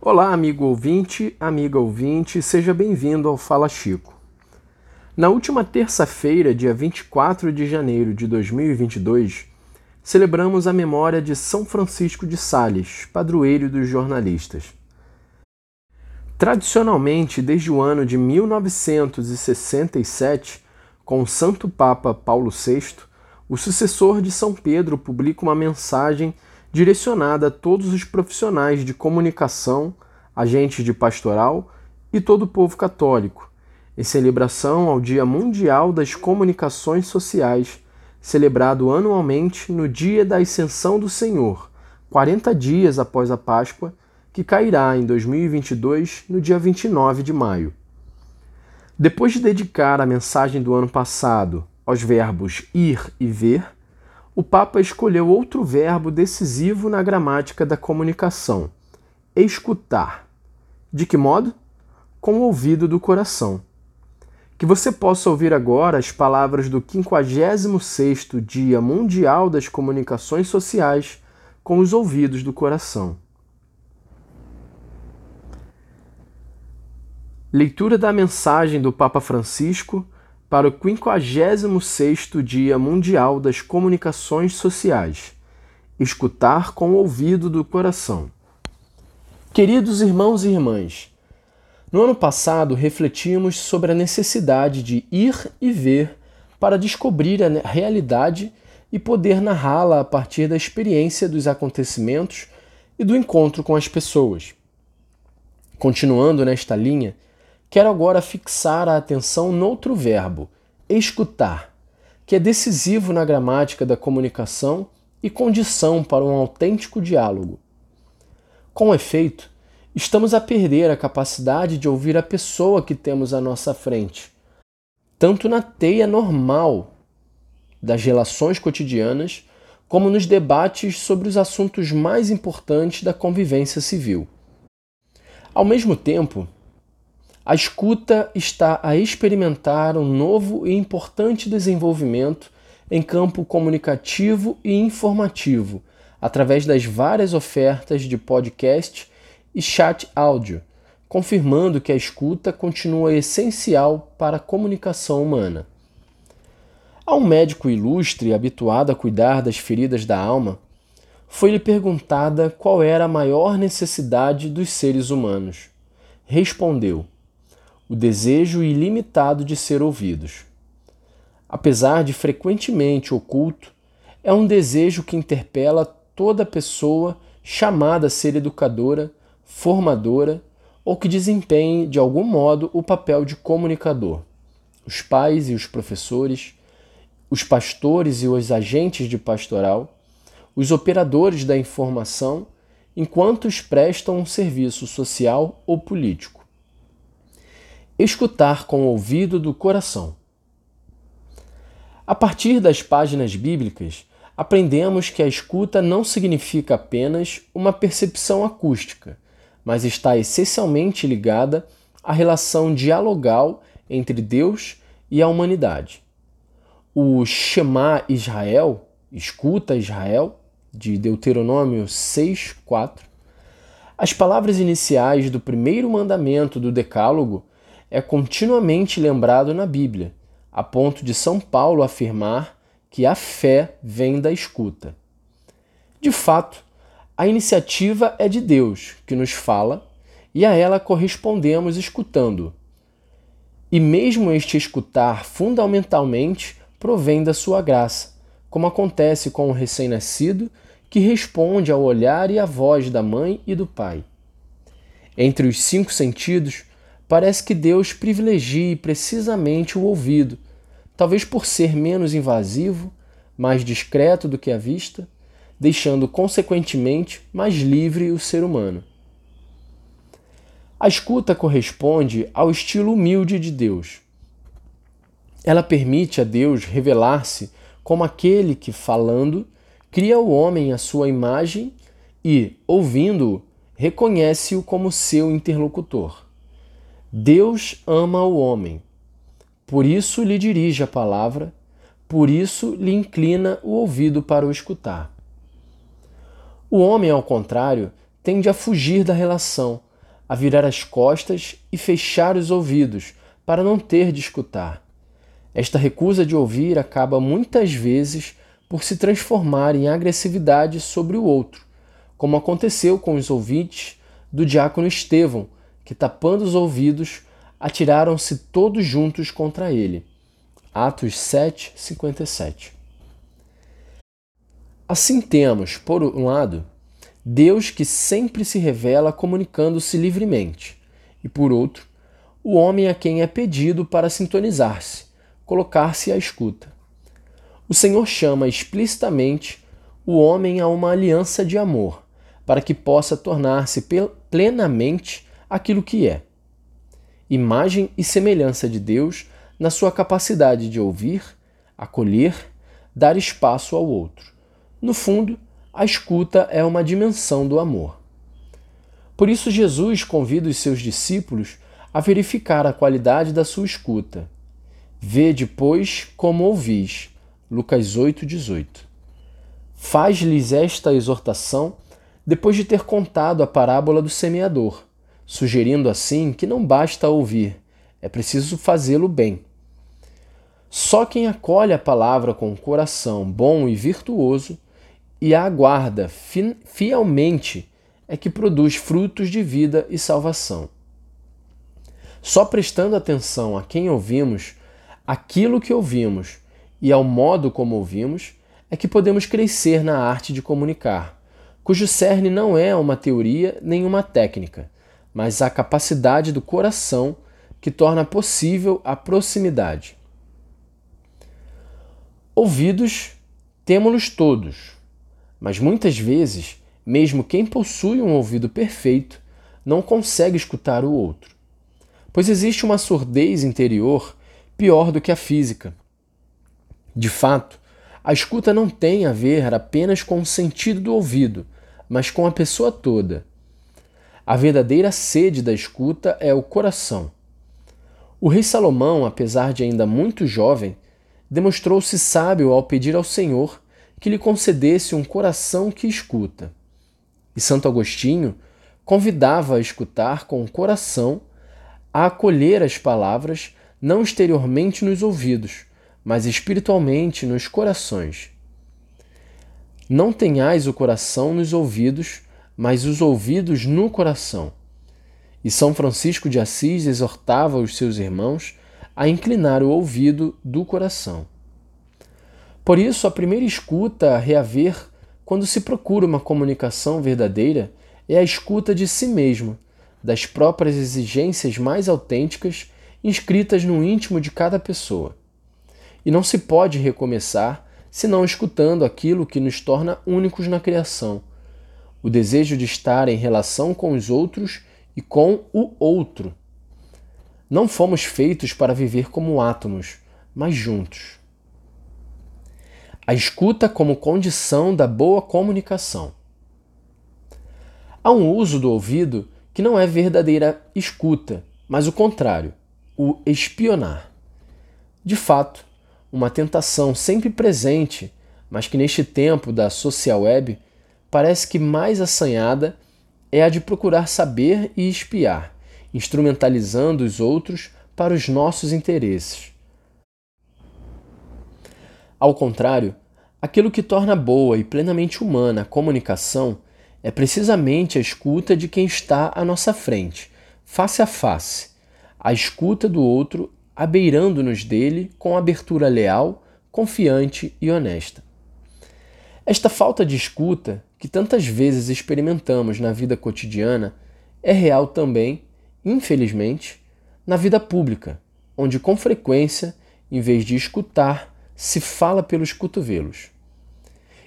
Olá, amigo ouvinte, amiga ouvinte, seja bem-vindo ao Fala Chico. Na última terça-feira, dia 24 de janeiro de 2022, celebramos a memória de São Francisco de Sales, padroeiro dos jornalistas. Tradicionalmente, desde o ano de 1967, com o Santo Papa Paulo VI, o sucessor de São Pedro publica uma mensagem direcionada a todos os profissionais de comunicação, agentes de pastoral e todo o povo católico, em celebração ao Dia Mundial das Comunicações Sociais, celebrado anualmente no dia da Ascensão do Senhor, 40 dias após a Páscoa que cairá em 2022, no dia 29 de maio. Depois de dedicar a mensagem do ano passado aos verbos ir e ver, o Papa escolheu outro verbo decisivo na gramática da comunicação: escutar. De que modo? Com o ouvido do coração. Que você possa ouvir agora as palavras do 56º Dia Mundial das Comunicações Sociais com os ouvidos do coração. Leitura da mensagem do Papa Francisco para o 56º Dia Mundial das Comunicações Sociais. Escutar com o ouvido do coração. Queridos irmãos e irmãs, no ano passado refletimos sobre a necessidade de ir e ver para descobrir a realidade e poder narrá-la a partir da experiência dos acontecimentos e do encontro com as pessoas. Continuando nesta linha, Quero agora fixar a atenção noutro verbo, escutar, que é decisivo na gramática da comunicação e condição para um autêntico diálogo. Com efeito, estamos a perder a capacidade de ouvir a pessoa que temos à nossa frente, tanto na teia normal das relações cotidianas, como nos debates sobre os assuntos mais importantes da convivência civil. Ao mesmo tempo, a escuta está a experimentar um novo e importante desenvolvimento em campo comunicativo e informativo, através das várias ofertas de podcast e chat áudio, confirmando que a escuta continua essencial para a comunicação humana. A um médico ilustre habituado a cuidar das feridas da alma, foi-lhe perguntada qual era a maior necessidade dos seres humanos. Respondeu: o desejo ilimitado de ser ouvidos. Apesar de frequentemente oculto, é um desejo que interpela toda pessoa chamada a ser educadora, formadora ou que desempenhe de algum modo o papel de comunicador. Os pais e os professores, os pastores e os agentes de pastoral, os operadores da informação, enquanto os prestam um serviço social ou político. Escutar com o ouvido do coração. A partir das páginas bíblicas, aprendemos que a escuta não significa apenas uma percepção acústica, mas está essencialmente ligada à relação dialogal entre Deus e a humanidade. O Shema Israel, escuta Israel, de Deuteronômio 6, 4, as palavras iniciais do primeiro mandamento do Decálogo é continuamente lembrado na Bíblia, a ponto de São Paulo afirmar que a fé vem da escuta. De fato, a iniciativa é de Deus, que nos fala, e a ela correspondemos escutando. E mesmo este escutar fundamentalmente provém da sua graça, como acontece com o recém-nascido que responde ao olhar e à voz da mãe e do pai. Entre os cinco sentidos, parece que Deus privilegie precisamente o ouvido, talvez por ser menos invasivo, mais discreto do que a vista, deixando consequentemente mais livre o ser humano. A escuta corresponde ao estilo humilde de Deus. Ela permite a Deus revelar-se como aquele que, falando, cria o homem à sua imagem e, ouvindo-o, reconhece-o como seu interlocutor. Deus ama o homem, por isso lhe dirige a palavra, por isso lhe inclina o ouvido para o escutar. O homem, ao contrário, tende a fugir da relação, a virar as costas e fechar os ouvidos para não ter de escutar. Esta recusa de ouvir acaba muitas vezes por se transformar em agressividade sobre o outro, como aconteceu com os ouvintes do diácono Estevão, que tapando os ouvidos, atiraram-se todos juntos contra ele. Atos 7, 57. Assim temos, por um lado, Deus que sempre se revela comunicando-se livremente, e por outro, o homem a quem é pedido para sintonizar-se, colocar-se à escuta. O Senhor chama explicitamente o homem a uma aliança de amor, para que possa tornar-se plenamente aquilo que é. Imagem e semelhança de Deus na sua capacidade de ouvir, acolher, dar espaço ao outro. No fundo, a escuta é uma dimensão do amor. Por isso, Jesus convida os seus discípulos a verificar a qualidade da sua escuta. Vê depois como ouvis, Lucas 8, 18. Faz-lhes esta exortação depois de ter contado a parábola do semeador, sugerindo assim que não basta ouvir, é preciso fazê-lo bem. Só quem acolhe a palavra com um coração bom e virtuoso e a aguarda fielmente é que produz frutos de vida e salvação. Só prestando atenção a quem ouvimos, aquilo que ouvimos e ao modo como ouvimos, é que podemos crescer na arte de comunicar, cujo cerne não é uma teoria nem uma técnica, mas a capacidade do coração que torna possível a proximidade. Ouvidos temos-los todos, mas muitas vezes, mesmo quem possui um ouvido perfeito não consegue escutar o outro, pois existe uma surdez interior pior do que a física de fato, a escuta não tem a ver apenas com o sentido do ouvido, mas com a pessoa toda. A verdadeira sede da escuta é o coração. O rei Salomão, apesar de ainda muito jovem, demonstrou-se sábio ao pedir ao Senhor que lhe concedesse um coração que escuta. E Santo Agostinho convidava a escutar com o coração, a acolher as palavras não exteriormente nos ouvidos, mas espiritualmente nos corações. Não tenhais o coração nos ouvidos, mas os ouvidos no coração. E São Francisco de Assis exortava os seus irmãos a inclinar o ouvido do coração. Por isso, a primeira escuta a reaver quando se procura uma comunicação verdadeira é a escuta de si mesmo, das próprias exigências mais autênticas inscritas no íntimo de cada pessoa. E não se pode recomeçar senão escutando aquilo que nos torna únicos na criação, o desejo de estar em relação com os outros e com o outro. Não fomos feitos para viver como átomos, mas juntos. A escuta como condição da boa comunicação. Há um uso do ouvido que não é verdadeira escuta, mas o contrário, o espionar. De fato, uma tentação sempre presente, mas que neste tempo da social web parece que mais assanhada é a de procurar saber e espiar, instrumentalizando os outros para os nossos interesses. Ao contrário, aquilo que torna boa e plenamente humana a comunicação é precisamente a escuta de quem está à nossa frente, face a face. A escuta do outro abeirando-nos dele com abertura leal, confiante e honesta. Esta falta de escuta, que tantas vezes experimentamos na vida cotidiana, é real também, infelizmente, na vida pública, onde com frequência, em vez de escutar, se fala pelos cotovelos.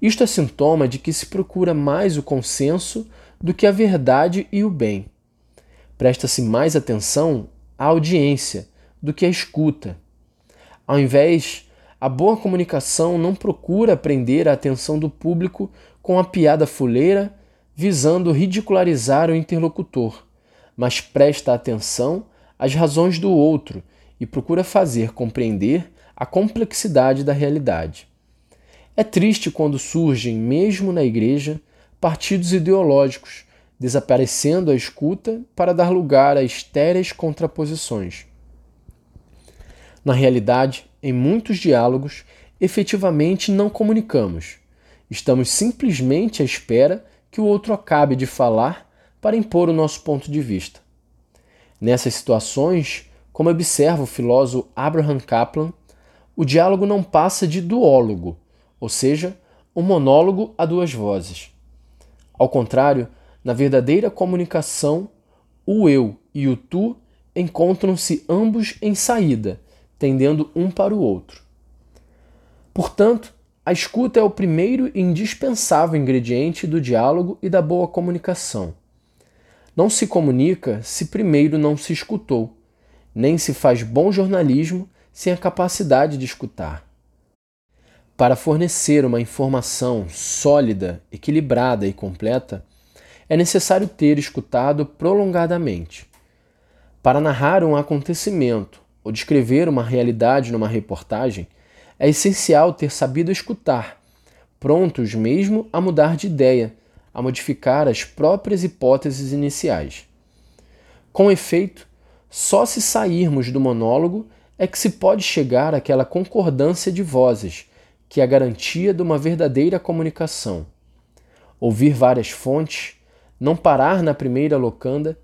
Isto é sintoma de que se procura mais o consenso do que a verdade e o bem. Presta-se mais atenção à audiência do que a escuta. Ao invés, a boa comunicação não procura prender a atenção do público com a piada fuleira visando ridicularizar o interlocutor, mas presta atenção às razões do outro e procura fazer compreender a complexidade da realidade. É triste quando surgem, mesmo na igreja, partidos ideológicos desaparecendo a escuta para dar lugar a estéreis contraposições. Na realidade, em muitos diálogos, efetivamente não comunicamos. Estamos simplesmente à espera que o outro acabe de falar para impor o nosso ponto de vista. Nessas situações, como observa o filósofo Abraham Kaplan, o diálogo não passa de duólogo, ou seja, um monólogo a duas vozes. Ao contrário, na verdadeira comunicação, o eu e o tu encontram-se ambos em saída, tendendo um para o outro. Portanto, a escuta é o primeiro e indispensável ingrediente do diálogo e da boa comunicação. Não se comunica se primeiro não se escutou, nem se faz bom jornalismo sem a capacidade de escutar. Para fornecer uma informação sólida, equilibrada e completa, é necessário ter escutado prolongadamente. Para narrar um acontecimento ou descrever uma realidade numa reportagem, é essencial ter sabido escutar, prontos mesmo a mudar de ideia, a modificar as próprias hipóteses iniciais. Com efeito, só se sairmos do monólogo é que se pode chegar àquela concordância de vozes que é a garantia de uma verdadeira comunicação. Ouvir várias fontes, não parar na primeira locanda,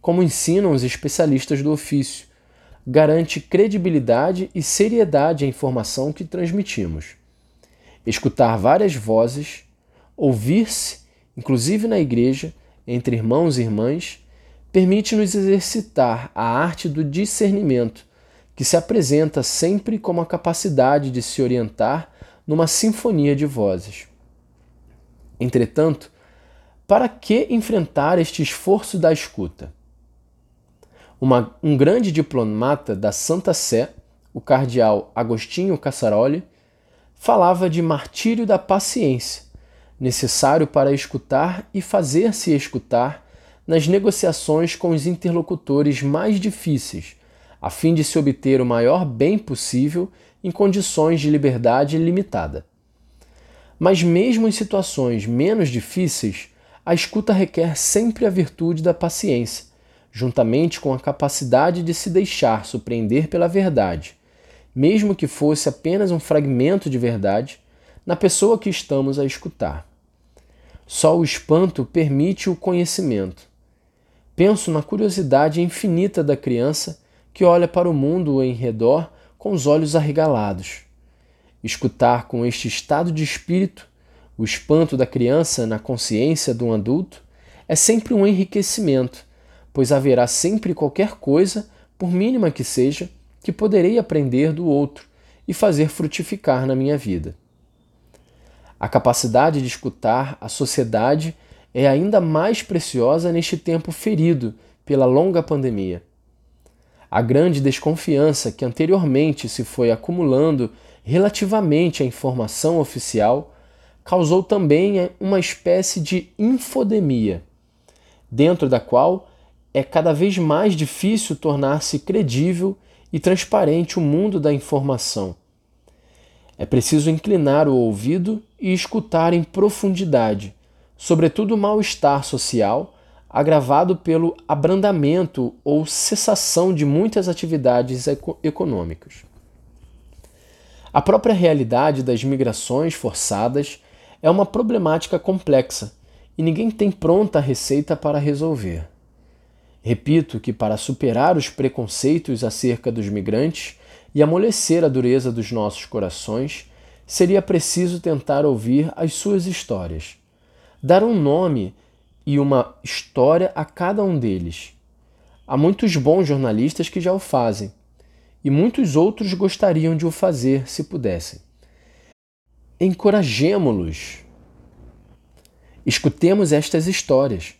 como ensinam os especialistas do ofício, garante credibilidade e seriedade à informação que transmitimos. Escutar várias vozes, ouvir-se, inclusive na igreja, entre irmãos e irmãs, permite-nos exercitar a arte do discernimento, que se apresenta sempre como a capacidade de se orientar numa sinfonia de vozes. Entretanto, para que enfrentar este esforço da escuta? Uma, um grande diplomata da Santa Sé, o cardeal Agostinho Cassaroli, falava de martírio da paciência, necessário para escutar e fazer-se escutar nas negociações com os interlocutores mais difíceis, a fim de se obter o maior bem possível em condições de liberdade limitada. Mas, mesmo em situações menos difíceis, a escuta requer sempre a virtude da paciência, juntamente com a capacidade de se deixar surpreender pela verdade, mesmo que fosse apenas um fragmento de verdade, na pessoa que estamos a escutar. Só o espanto permite o conhecimento. Penso na curiosidade infinita da criança que olha para o mundo em redor com os olhos arregalados. Escutar com este estado de espírito o espanto da criança na consciência de um adulto é sempre um enriquecimento, pois haverá sempre qualquer coisa, por mínima que seja, que poderei aprender do outro e fazer frutificar na minha vida. A capacidade de escutar a sociedade é ainda mais preciosa neste tempo ferido pela longa pandemia. A grande desconfiança que anteriormente se foi acumulando relativamente à informação oficial causou também uma espécie de infodemia, dentro da qual é cada vez mais difícil tornar-se credível e transparente o mundo da informação. É preciso inclinar o ouvido e escutar em profundidade, sobretudo o mal-estar social agravado pelo abrandamento ou cessação de muitas atividades econômicas. A própria realidade das migrações forçadas é uma problemática complexa e ninguém tem pronta receita para resolver. Repito que, para superar os preconceitos acerca dos migrantes e amolecer a dureza dos nossos corações, seria preciso tentar ouvir as suas histórias, dar um nome e uma história a cada um deles. Há muitos bons jornalistas que já o fazem, e muitos outros gostariam de o fazer se pudessem. Encorajemo-los. Escutemos estas histórias.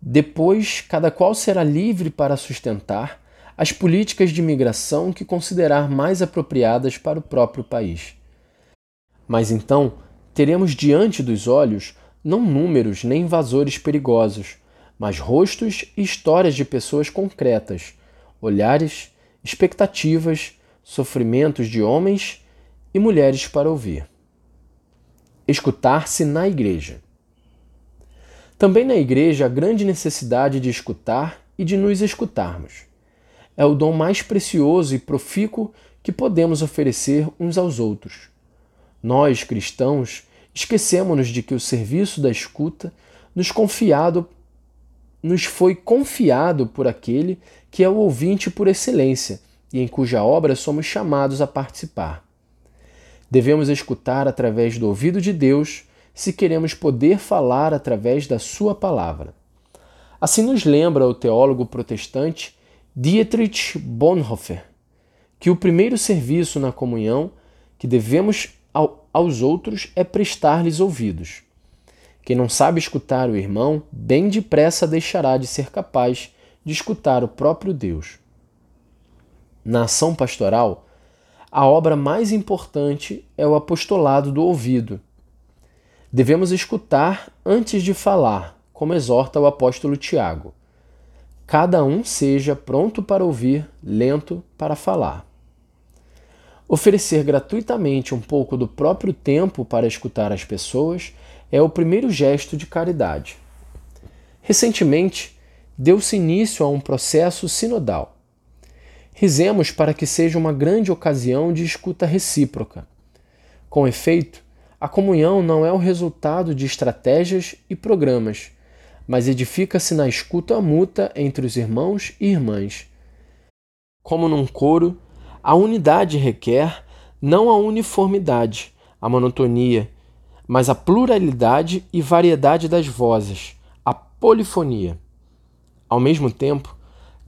Depois, cada qual será livre para sustentar as políticas de migração que considerar mais apropriadas para o próprio país. Mas então, teremos diante dos olhos não números nem invasores perigosos, mas rostos e histórias de pessoas concretas, olhares, expectativas, sofrimentos de homens e mulheres para ouvir. Escutar-se na igreja. Também na igreja há grande necessidade de escutar e de nos escutarmos. É o dom mais precioso e profícuo que podemos oferecer uns aos outros. Nós, cristãos, esquecemos-nos de que o serviço da escuta nos confiado nos foi confiado por aquele que é o ouvinte por excelência e em cuja obra somos chamados a participar. Devemos escutar através do ouvido de Deus se queremos poder falar através da Sua palavra. Assim nos lembra o teólogo protestante Dietrich Bonhoeffer que o primeiro serviço na comunhão que devemos ao, aos outros é prestar-lhes ouvidos. Quem não sabe escutar o irmão, bem depressa deixará de ser capaz de escutar o próprio Deus. Na ação pastoral, a obra mais importante é o apostolado do ouvido. Devemos escutar antes de falar, como exorta o apóstolo Tiago. Cada um seja pronto para ouvir, lento para falar. Oferecer gratuitamente um pouco do próprio tempo para escutar as pessoas é o primeiro gesto de caridade. Recentemente, deu-se início a um processo sinodal. Rizemos para que seja uma grande ocasião de escuta recíproca. Com efeito, a comunhão não é o resultado de estratégias e programas, mas edifica-se na escuta mútua entre os irmãos e irmãs. Como num coro, a unidade requer não a uniformidade, a monotonia, mas a pluralidade e variedade das vozes, a polifonia. Ao mesmo tempo,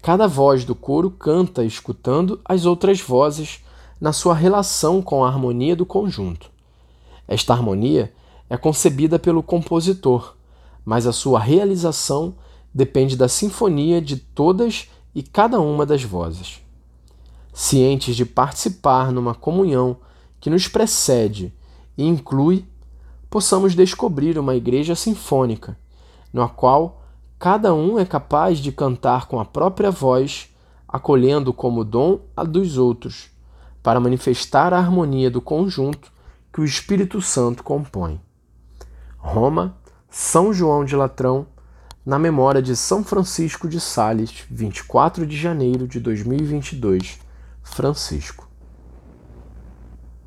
cada voz do coro canta escutando as outras vozes na sua relação com a harmonia do conjunto. Esta harmonia é concebida pelo compositor, mas a sua realização depende da sinfonia de todas e cada uma das vozes. Cientes de participar numa comunhão que nos precede e inclui, possamos descobrir uma igreja sinfônica, na qual cada um é capaz de cantar com a própria voz, acolhendo como dom a dos outros, para manifestar a harmonia do conjunto que o Espírito Santo compõe. Roma, São João de Latrão, na memória de São Francisco de Sales, 24 de janeiro de 2022 Francisco.